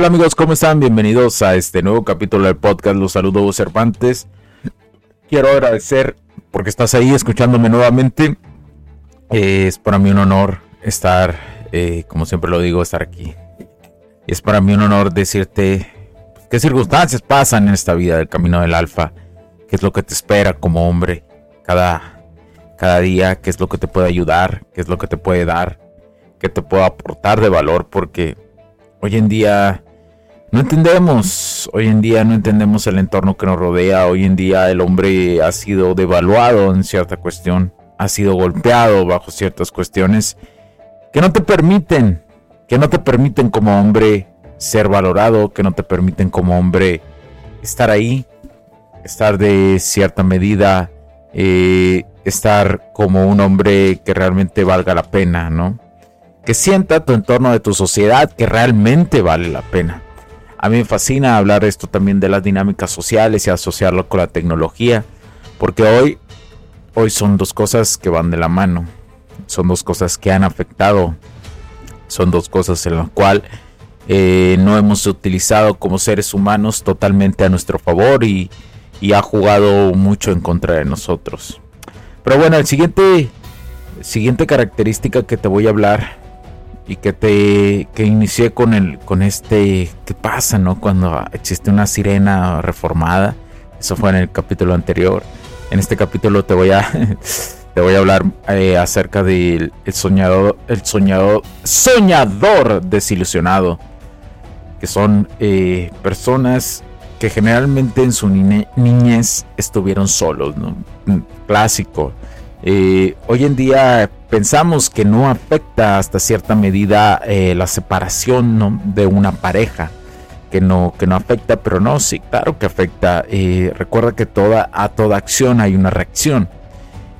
¿Qué tal amigos? ¿Cómo están? Bienvenidos a este nuevo capítulo del podcast. Los saludo Cervantes. Quiero agradecer porque estás ahí escuchándome nuevamente. Eh, es para mí un honor estar, eh, como siempre lo digo, estar aquí. Es para mí un honor decirte qué circunstancias pasan en esta vida del camino del alfa. Qué es lo que te espera como hombre cada, cada día. Qué es lo que te puede ayudar. Qué es lo que te puede dar. Qué te puede aportar de valor porque Hoy en día no entendemos, hoy en día no entendemos el entorno que nos rodea, hoy en día el hombre ha sido devaluado en cierta cuestión, ha sido golpeado bajo ciertas cuestiones que no te permiten, que no te permiten como hombre ser valorado, que no te permiten como hombre estar ahí, estar de cierta medida, eh, estar como un hombre que realmente valga la pena, ¿no? que sienta tu entorno de tu sociedad que realmente vale la pena. A mí me fascina hablar esto también de las dinámicas sociales y asociarlo con la tecnología, porque hoy, hoy son dos cosas que van de la mano, son dos cosas que han afectado, son dos cosas en las cuales eh, no hemos utilizado como seres humanos totalmente a nuestro favor y, y ha jugado mucho en contra de nosotros. Pero bueno, el siguiente, siguiente característica que te voy a hablar y que te que inicié con el con este qué pasa no cuando existe una sirena reformada. Eso fue en el capítulo anterior. En este capítulo te voy a te voy a hablar eh, acerca del soñador el soñador soñador desilusionado que son eh, personas que generalmente en su niñez estuvieron solos no clásico. Eh, hoy en día pensamos que no afecta hasta cierta medida eh, la separación de una pareja. Que no, que no afecta, pero no, sí, claro que afecta. Eh, recuerda que toda, a toda acción hay una reacción.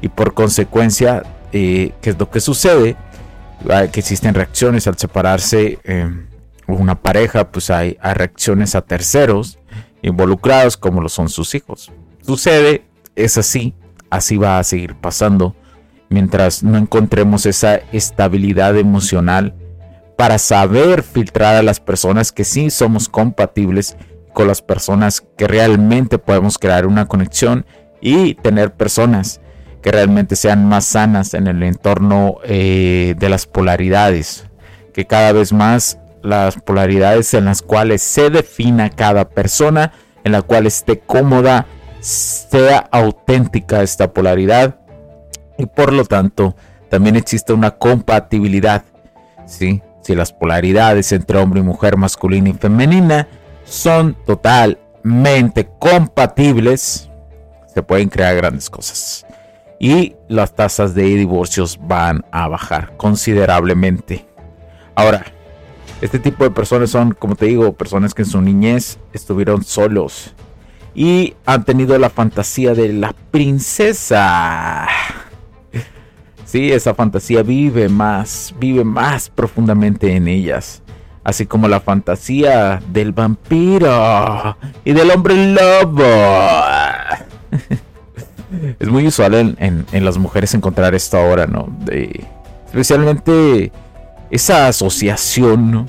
Y por consecuencia, ¿qué es lo que sucede? Que existen reacciones al separarse una pareja, pues hay reacciones a terceros involucrados como lo son sus hijos. Sucede, es así, así va a seguir pasando mientras no encontremos esa estabilidad emocional para saber filtrar a las personas que sí somos compatibles con las personas que realmente podemos crear una conexión y tener personas que realmente sean más sanas en el entorno eh, de las polaridades, que cada vez más las polaridades en las cuales se defina cada persona, en la cual esté cómoda sea auténtica esta polaridad y por lo tanto también existe una compatibilidad. ¿sí? Si las polaridades entre hombre y mujer, masculina y femenina, son totalmente compatibles, se pueden crear grandes cosas. Y las tasas de divorcios van a bajar considerablemente. Ahora, este tipo de personas son, como te digo, personas que en su niñez estuvieron solos, y han tenido la fantasía de la princesa. Sí, esa fantasía vive más, vive más profundamente en ellas. Así como la fantasía del vampiro y del hombre lobo. es muy usual en, las mujeres encontrar esto ahora, ¿no? Especialmente esa asociación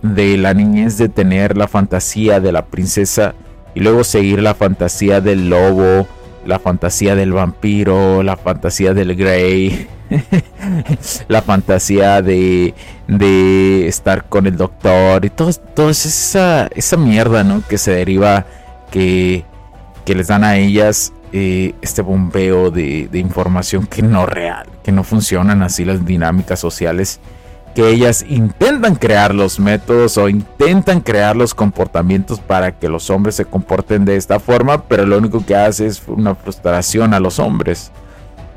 de la niñez de tener la fantasía de la princesa y luego seguir la fantasía del lobo, la fantasía del vampiro, la fantasía del grey. la fantasía de, de estar con el doctor y todo, todo esa, esa mierda, ¿no? Que se deriva, que, que les dan a ellas eh, este bombeo de, de, información que no real, que no funcionan así las dinámicas sociales, que ellas intentan crear los métodos o intentan crear los comportamientos para que los hombres se comporten de esta forma, pero lo único que hace es una frustración a los hombres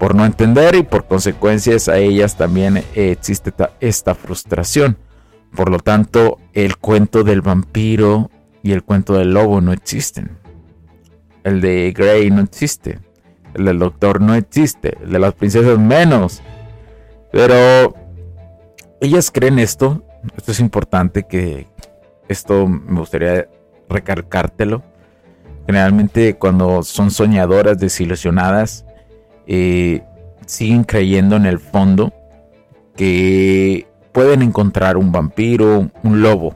por no entender y por consecuencias a ellas también existe esta frustración. Por lo tanto, el cuento del vampiro y el cuento del lobo no existen. El de Grey no existe. El del doctor no existe. El de las princesas menos. Pero ellas creen esto. Esto es importante que esto me gustaría recalcártelo. Generalmente cuando son soñadoras, desilusionadas, eh, siguen creyendo en el fondo que pueden encontrar un vampiro, un lobo.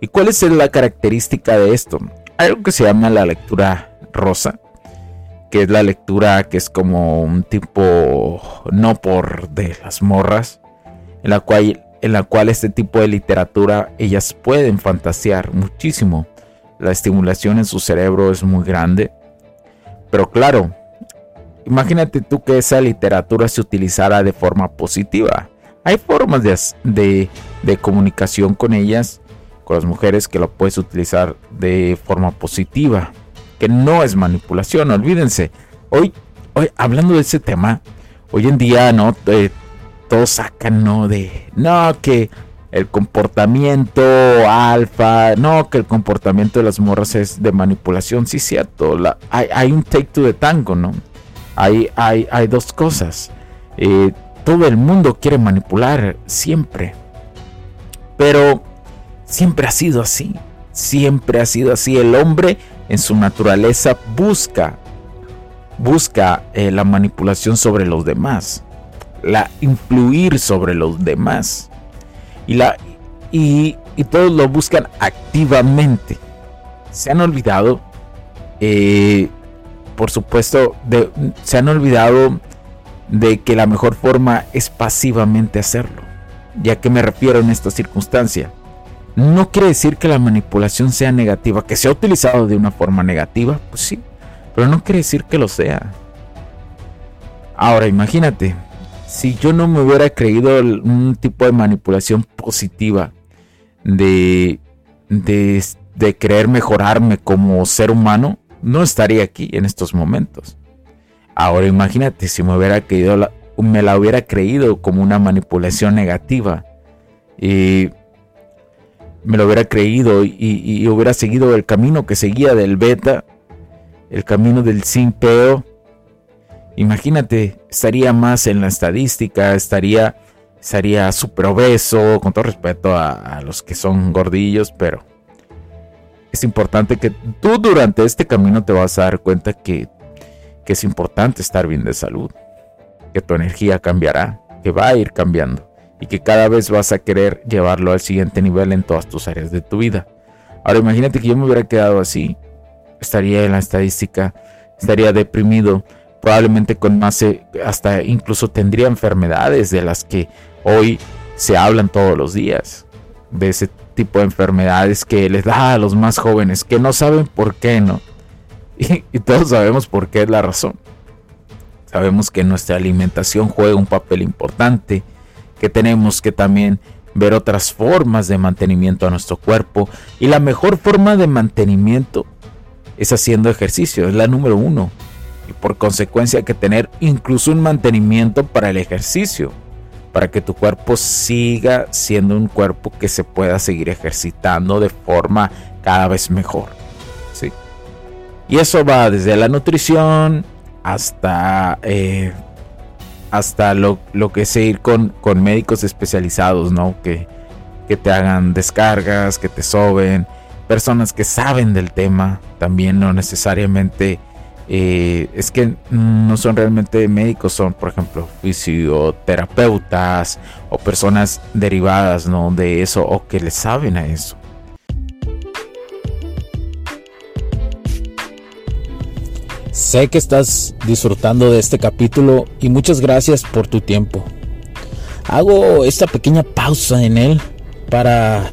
¿Y cuál es la característica de esto? Algo que se llama la lectura rosa, que es la lectura que es como un tipo no por de las morras, en la cual en la cual este tipo de literatura ellas pueden fantasear muchísimo. La estimulación en su cerebro es muy grande. Pero claro, imagínate tú que esa literatura se utilizara de forma positiva. Hay formas de, de comunicación con ellas, con las mujeres, que lo puedes utilizar de forma positiva que no es manipulación, olvídense. Hoy, hoy hablando de ese tema, hoy en día, ¿no? Eh, sacan, ¿no? De, no, que el comportamiento alfa, no, que el comportamiento de las morras es de manipulación, sí, cierto. La, hay, un take to the tango, ¿no? Hay, hay, hay dos cosas. Eh, todo el mundo quiere manipular siempre. Pero siempre ha sido así. Siempre ha sido así. El hombre en su naturaleza busca, busca eh, la manipulación sobre los demás, la influir sobre los demás. Y, la, y, todos lo buscan activamente. Se han olvidado, eh, por supuesto, de, se han olvidado de que la mejor forma es pasivamente hacerlo. ¿Ya que me refiero en esta circunstancia? No quiere decir que la manipulación sea negativa, que sea utilizado de una forma negativa, pues sí, pero no quiere decir que lo sea. Ahora imagínate, si yo no me hubiera creído un tipo de manipulación positiva de, de, de querer mejorarme como ser humano, no estaría aquí en estos momentos. Ahora imagínate si me hubiera creído me la hubiera creído como una manipulación negativa y me lo hubiera creído y, hubiera seguido el camino que seguía del beta, el camino del simpeo, imagínate, estaría más en la estadística, estaría, estaría súper obeso, con todo respeto a, los que son gordillos, pero es importante que tú durante este camino te vas a dar cuenta que, que es importante estar bien de salud, que tu energía cambiará, que va a ir cambiando y que cada vez vas a querer llevarlo al siguiente nivel en todas tus áreas de tu vida. Ahora imagínate que yo me hubiera quedado así, estaría en la estadística, estaría deprimido, probablemente con más, eh, hasta incluso tendría enfermedades de las que hoy se hablan todos los días, de ese tipo de enfermedades que les da a los más jóvenes, que no saben por qué, ¿no? Y, y todos sabemos por qué es la razón. Sabemos que nuestra alimentación juega un papel importante, que tenemos que también ver otras formas de mantenimiento a nuestro cuerpo. Y la mejor forma de mantenimiento es haciendo ejercicio, es la número uno. Y por consecuencia hay que tener incluso un mantenimiento para el ejercicio, para que tu cuerpo siga siendo un cuerpo que se pueda seguir ejercitando de forma cada vez mejor. ¿sí? Y eso va desde la nutrición hasta eh, hasta lo, que es ir con, con médicos especializados, ¿no? Que, que te hagan descargas, que te soben, personas que saben del tema, también no necesariamente, eh, es que no son realmente médicos, son por ejemplo fisioterapeutas o personas derivadas, ¿no? De eso o que le saben a eso. Sé que estás disfrutando de este capítulo y muchas gracias por tu tiempo. Hago esta pequeña pausa en él para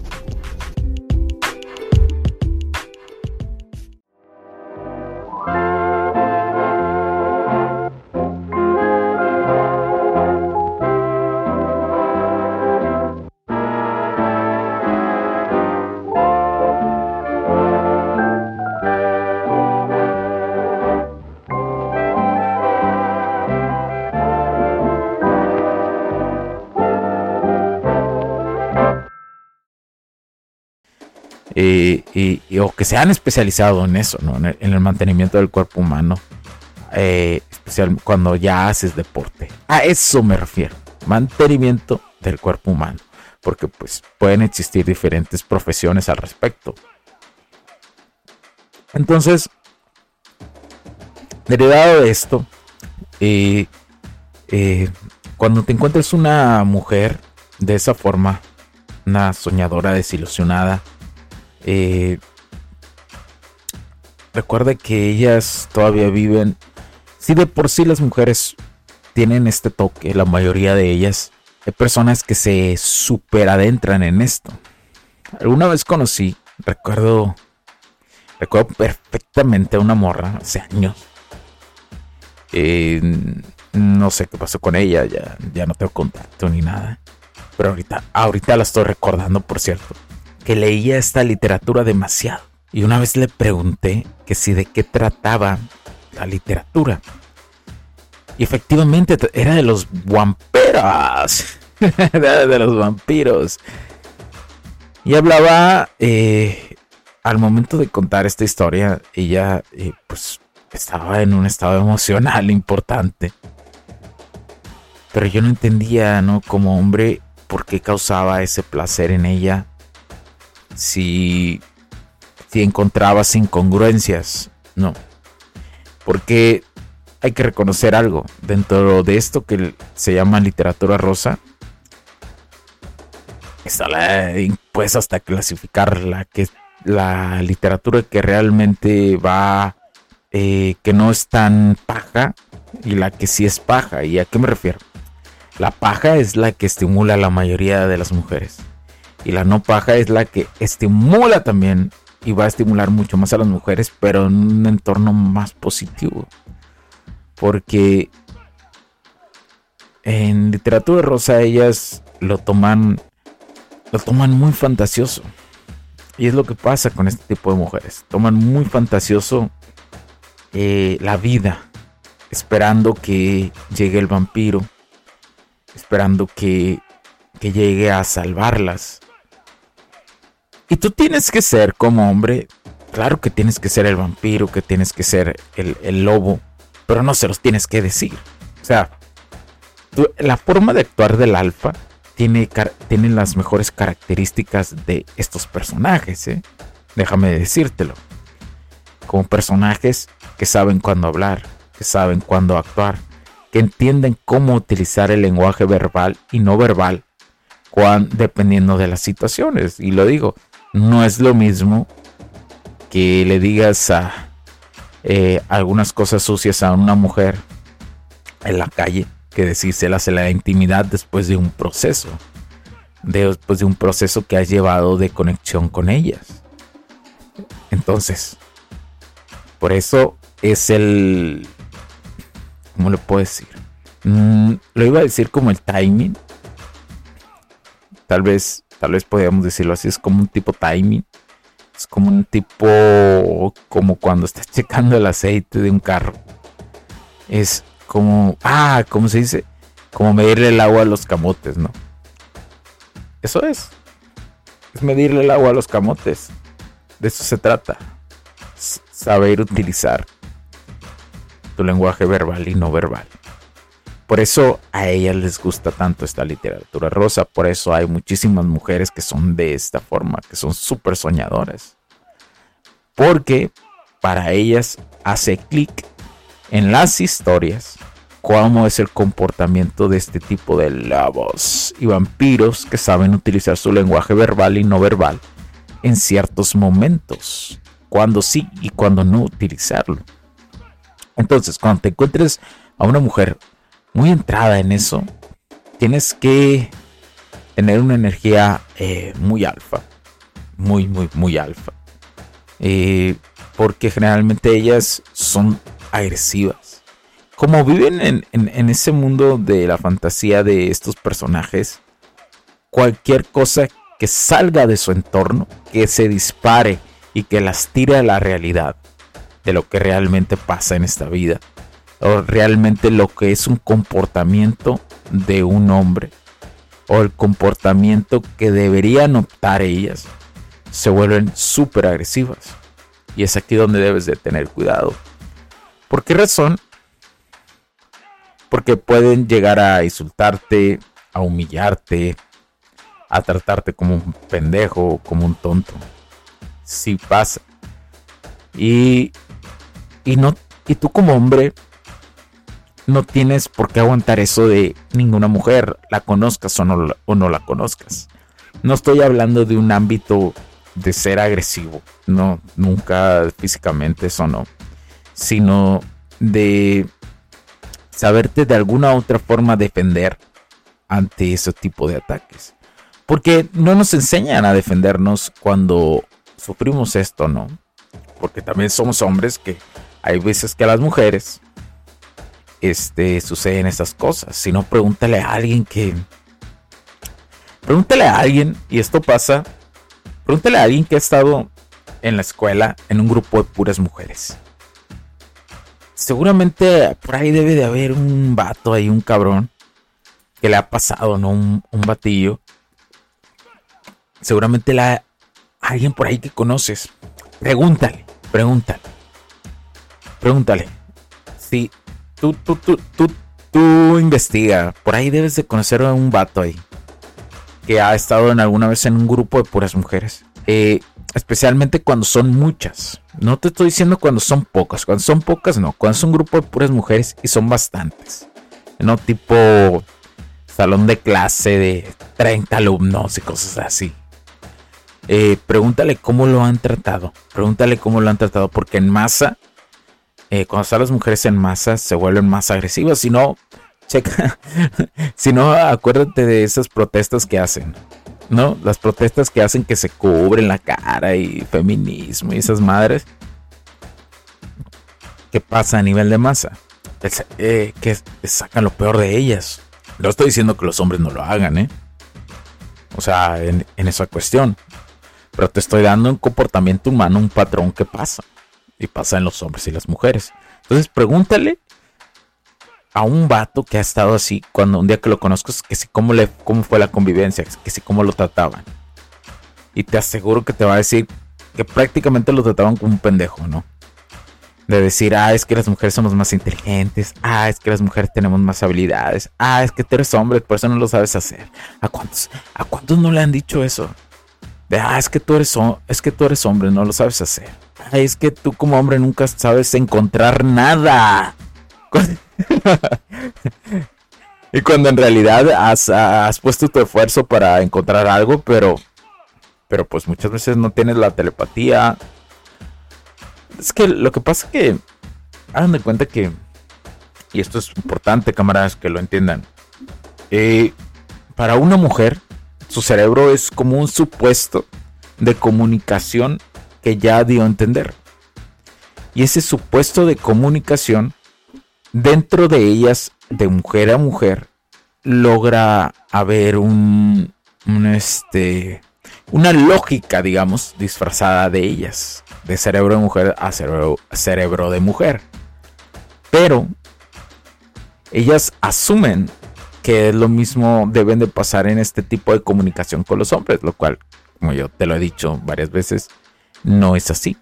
Y, o que se han especializado en eso, ¿no? en, el, mantenimiento del cuerpo humano, eh, cuando ya haces deporte. A eso me refiero, mantenimiento del cuerpo humano, porque pues pueden existir diferentes profesiones al respecto. Entonces, derivado de esto, eh, eh, cuando te encuentres una mujer de esa forma, una soñadora desilusionada, eh, recuerda que ellas todavía viven. Si de por sí las mujeres tienen este toque, la mayoría de ellas, hay personas que se super adentran en esto. Alguna vez conocí, recuerdo, recuerdo perfectamente a una morra hace años. Eh, no sé qué pasó con ella, ya, ya no tengo contacto ni nada. Pero ahorita, ahorita la estoy recordando, por cierto que leía esta literatura demasiado. Y una vez le pregunté que si de qué trataba la literatura. Y efectivamente era de los vampiros. de los vampiros. Y hablaba, eh, al momento de contar esta historia, ella eh, pues estaba en un estado emocional importante. Pero yo no entendía, ¿no? Como hombre, por qué causaba ese placer en ella si, si encontrabas incongruencias. No. Porque hay que reconocer algo. Dentro de esto que se llama literatura rosa, está pues hasta clasificar la que la literatura que realmente va eh, que no es tan paja y la que sí es paja. ¿Y a qué me refiero? La paja es la que estimula a la mayoría de las mujeres. Y la no paja es la que estimula también y va a estimular mucho más a las mujeres, pero en un entorno más positivo. Porque en literatura rosa ellas lo toman lo toman muy fantasioso. Y es lo que pasa con este tipo de mujeres. Toman muy fantasioso eh, la vida, esperando que llegue el vampiro, esperando que, que llegue a salvarlas. Y tú tienes que ser como hombre, claro que tienes que ser el vampiro, que tienes que ser el, lobo, pero no se los tienes que decir. O sea, la forma de actuar del alfa tiene, tiene las mejores características de estos personajes, ¿eh? déjame decírtelo. Como personajes que saben cuándo hablar, que saben cuándo actuar, que entienden cómo utilizar el lenguaje verbal y no verbal, dependiendo de las situaciones. Y lo digo, no es lo mismo que le digas a eh, algunas cosas sucias a una mujer en la calle que decírselas en la intimidad después de un proceso, después de un proceso que has llevado de conexión con ellas. Entonces, por eso es el, ¿cómo le puedo decir? Mm, lo iba a decir como el timing. Tal vez tal vez podríamos decirlo así, es como un tipo timing. Es como un tipo, como cuando estás checando el aceite de un carro. Es como, ah, ¿cómo se dice? Como medirle el agua a los camotes, ¿no? Eso es. Es medirle el agua a los camotes. De eso se trata. saber utilizar tu lenguaje verbal y no verbal. Por eso a ellas les gusta tanto esta literatura rosa. Por eso hay muchísimas mujeres que son de esta forma, que son súper soñadoras. Porque para ellas hace clic en las historias cómo es el comportamiento de este tipo de lobos y vampiros que saben utilizar su lenguaje verbal y no verbal en ciertos momentos, cuando sí y cuando no utilizarlo. Entonces, cuando te encuentres a una mujer muy entrada en eso, tienes que tener una energía eh, muy alfa, muy, muy, muy alfa. Eh, porque generalmente ellas son agresivas como viven en, ese mundo de la fantasía de estos personajes, cualquier cosa que salga de su entorno, que se dispare y que las tire a la realidad de lo que realmente pasa en esta vida, o realmente lo que es un comportamiento de un hombre, o el comportamiento que deberían optar ellas, se vuelven súper agresivas. Y es aquí donde debes de tener cuidado. ¿Por qué razón? porque pueden llegar a insultarte, a humillarte, a tratarte como un pendejo, como un tonto. Si pasa. Y, y, no, y tú como hombre no tienes por qué aguantar eso de ninguna mujer, la conozcas o no, o no la conozcas. No estoy hablando de un ámbito de ser agresivo, no, nunca físicamente eso no, sino de saberte de alguna otra forma defender ante ese tipo de ataques. Porque no nos enseñan a defendernos cuando sufrimos esto, ¿no? Porque también somos hombres que hay veces que las mujeres este, suceden estas cosas. Si no, pregúntale a alguien que... Pregúntale a alguien, y esto pasa, pregúntale a alguien que ha estado en la escuela en un grupo de puras mujeres seguramente por ahí debe de haber un vato ahí, un cabrón, que le ha pasado, ¿no? Un, un batillo. Seguramente la, alguien por ahí que conoces. Pregúntale, pregúntale. Pregúntale. Si tú, tú, tú, tú, tú investiga. Por ahí debes de conocer a un vato ahí. Que ha estado en alguna vez en un grupo de puras mujeres. Eh, especialmente cuando son muchas. No te estoy diciendo cuando son pocas, cuando son pocas no, cuando es un grupo de puras mujeres y son bastantes. No tipo salón de clase de 30 alumnos y cosas así. Eh, pregúntale cómo lo han tratado. Pregúntale cómo lo han tratado porque en masa, eh, cuando están las mujeres en masa se vuelven más agresivas. Si no, checa. si no, acuérdate de esas protestas que hacen. ¿no? Las protestas que hacen que se cubren la cara y feminismo y esas madres. ¿Qué pasa a nivel de masa? Eh, que sacan lo peor de ellas. No estoy diciendo que los hombres no lo hagan, ¿eh? O sea, en esa cuestión. Pero te estoy dando un comportamiento humano, un patrón que pasa. Y pasa en los hombres y las mujeres. Entonces pregúntale a un vato que ha estado así, cuando un día que lo conozco, que si cómo, le, cómo fue la convivencia, que si cómo lo trataban. Y te aseguro que te va a decir que prácticamente lo trataban como un pendejo, ¿no? De decir, ah, es que las mujeres somos más inteligentes, ah, es que las mujeres tenemos más habilidades, ah, es que tú eres hombre, por eso no lo sabes hacer. ¿A cuántos, a cuántos no le han dicho eso? De, ah, es que tú eres, es que tú eres hombre, no lo sabes hacer. Es que tú como hombre nunca sabes encontrar nada. y cuando en realidad has, puesto tu esfuerzo para encontrar algo, pero, pero pues muchas veces no tienes la telepatía. Es que lo que pasa es que, hagan de cuenta que, y esto es importante, camaradas, que lo entiendan. Eh, para una mujer, su cerebro es como un supuesto de comunicación que ya dio a entender. Y ese supuesto de comunicación dentro de ellas, de mujer a mujer, logra haber un, este, una lógica, digamos, disfrazada de ellas, de cerebro de mujer a cerebro, cerebro de mujer. Pero ellas asumen que lo mismo deben de pasar en este tipo de comunicación con los hombres, lo cual, como yo te lo he dicho varias veces, no es así.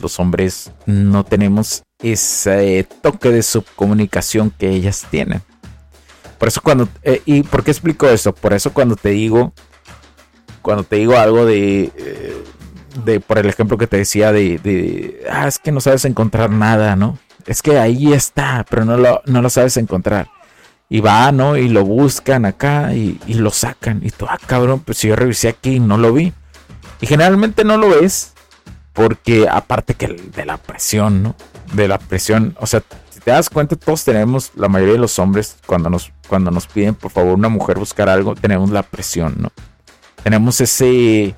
Los hombres no tenemos ese toque de subcomunicación que ellas tienen. Por eso cuando... Eh, ¿Y por qué explico eso? Por eso cuando te digo... Cuando te digo algo de... Eh, de por el ejemplo que te decía de, de... Ah, es que no sabes encontrar nada, ¿no? Es que ahí está, pero no lo, no lo sabes encontrar. Y va, ¿no? Y lo buscan acá y, y lo sacan. Y tú, ah, cabrón, pues si yo revisé aquí y no lo vi. Y generalmente no lo ves porque aparte que de la presión, ¿no? De la presión, o sea, si te das cuenta, todos tenemos, la mayoría de los hombres, cuando nos, cuando nos piden por favor una mujer buscar algo, tenemos la presión, ¿no? Tenemos ese,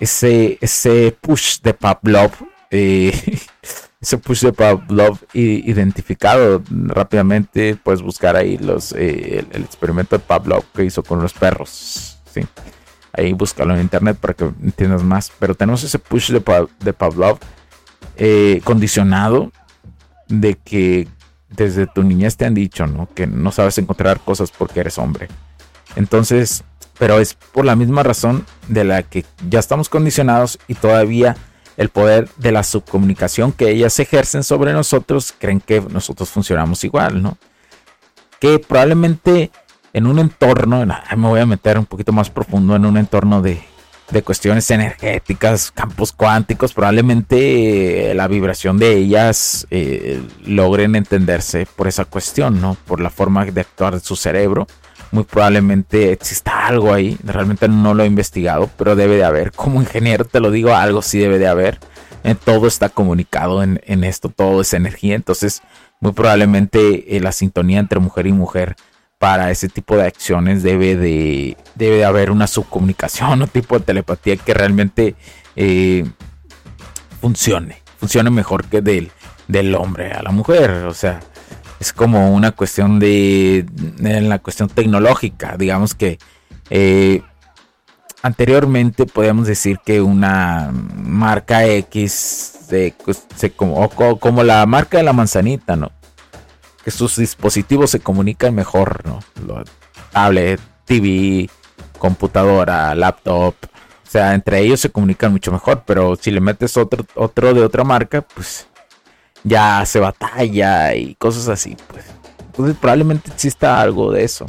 ese, ese push de Pavlov, eh, ese push de Pavlov identificado rápidamente, puedes buscar ahí los, eh, el, experimento de Pavlov que hizo con los perros, ¿sí? Ahí búscalo en internet para que entiendas más. Pero tenemos ese push de, Pavlov eh, condicionado de que desde tu niñez te han dicho, ¿no? Que no sabes encontrar cosas porque eres hombre. Entonces, pero es por la misma razón de la que ya estamos condicionados y todavía el poder de la subcomunicación que ellas ejercen sobre nosotros creen que nosotros funcionamos igual, ¿no? Que probablemente en un entorno, me voy a meter un poquito más profundo en un entorno de, cuestiones energéticas, campos cuánticos, probablemente eh, la vibración de ellas eh, logren entenderse por esa cuestión, ¿no? Por la forma de actuar de su cerebro. Muy probablemente exista algo ahí, realmente no lo he investigado, pero debe de haber. Como ingeniero te lo digo, algo sí debe de haber. Eh, todo está comunicado en, esto, todo es energía, entonces muy probablemente la sintonía entre mujer y mujer para ese tipo de acciones debe de, debe de haber una subcomunicación o tipo de telepatía que realmente eh, funcione, funcione mejor que del, del hombre a la mujer. O sea, es como una cuestión de, la cuestión tecnológica, digamos que eh, anteriormente podíamos decir que una marca X pues, se, como, como la marca de la manzanita, ¿no? que sus dispositivos se comunican mejor, ¿no? tablet, TV, computadora, laptop. O sea, entre ellos se comunican mucho mejor, pero si le metes otro, otro de otra marca, pues ya se batalla y cosas así, pues. Entonces probablemente exista algo de eso.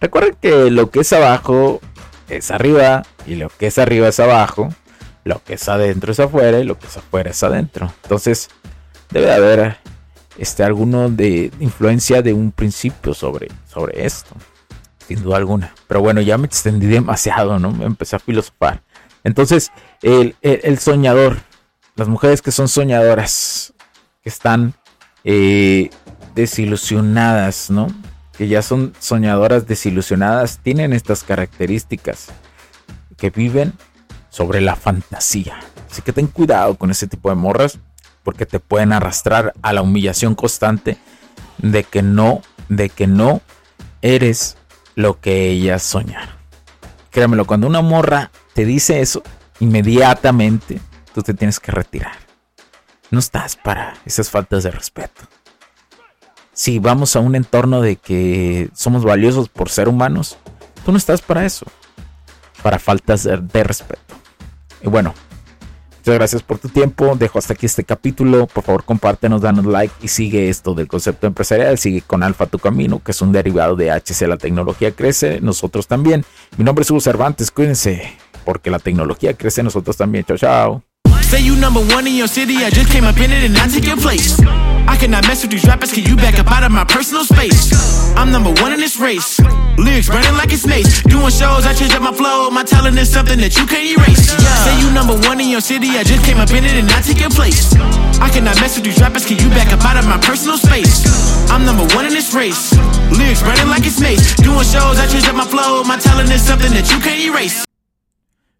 Recuerden que lo que es abajo es arriba y lo que es arriba es abajo. Lo que es adentro es afuera y lo que es afuera es adentro. Entonces debe haber este, alguno de influencia de un principio sobre, sobre esto, sin duda alguna. Pero bueno, ya me extendí demasiado, ¿no? Me empecé a filosofar. Entonces, el, soñador, las mujeres que son soñadoras, están eh, desilusionadas, ¿no? Que ya son soñadoras desilusionadas, tienen estas características, que viven sobre la fantasía. Así que ten cuidado con ese tipo de morras porque te pueden arrastrar a la humillación constante de que no, de que no eres lo que ellas soñaron. Créamelo, cuando una morra te dice eso, inmediatamente tú te tienes que retirar. No estás para esas faltas de respeto. Si vamos a un entorno de que somos valiosos por ser humanos, tú no estás para eso. Para faltas de, de respeto. Y bueno, Muchas gracias por tu tiempo. Dejo hasta aquí este capítulo. Por favor, compártenos, danos like y sigue esto del concepto empresarial. Sigue con Alfa Tu Camino, que es un derivado de HC. La tecnología crece, nosotros también. Mi nombre es Hugo Cervantes. Cuídense, porque la tecnología crece, nosotros también. Chao, chao. Say you number one in your city, I just came up in it and I take your place. I cannot mess with these rappers, can you back up out of my personal space? I'm number one in this race. Lyrics burning like it's mace. Doing shows, I change up my flow. My talent is something that you can't erase. Say you number one in your city, I just came up in it and I take your place. I cannot mess with these rappers, can you back up out of my personal space? I'm number one in this race. Lyrics burning like it's mace. Doing shows, I change up my flow. My talent is something that you can't erase.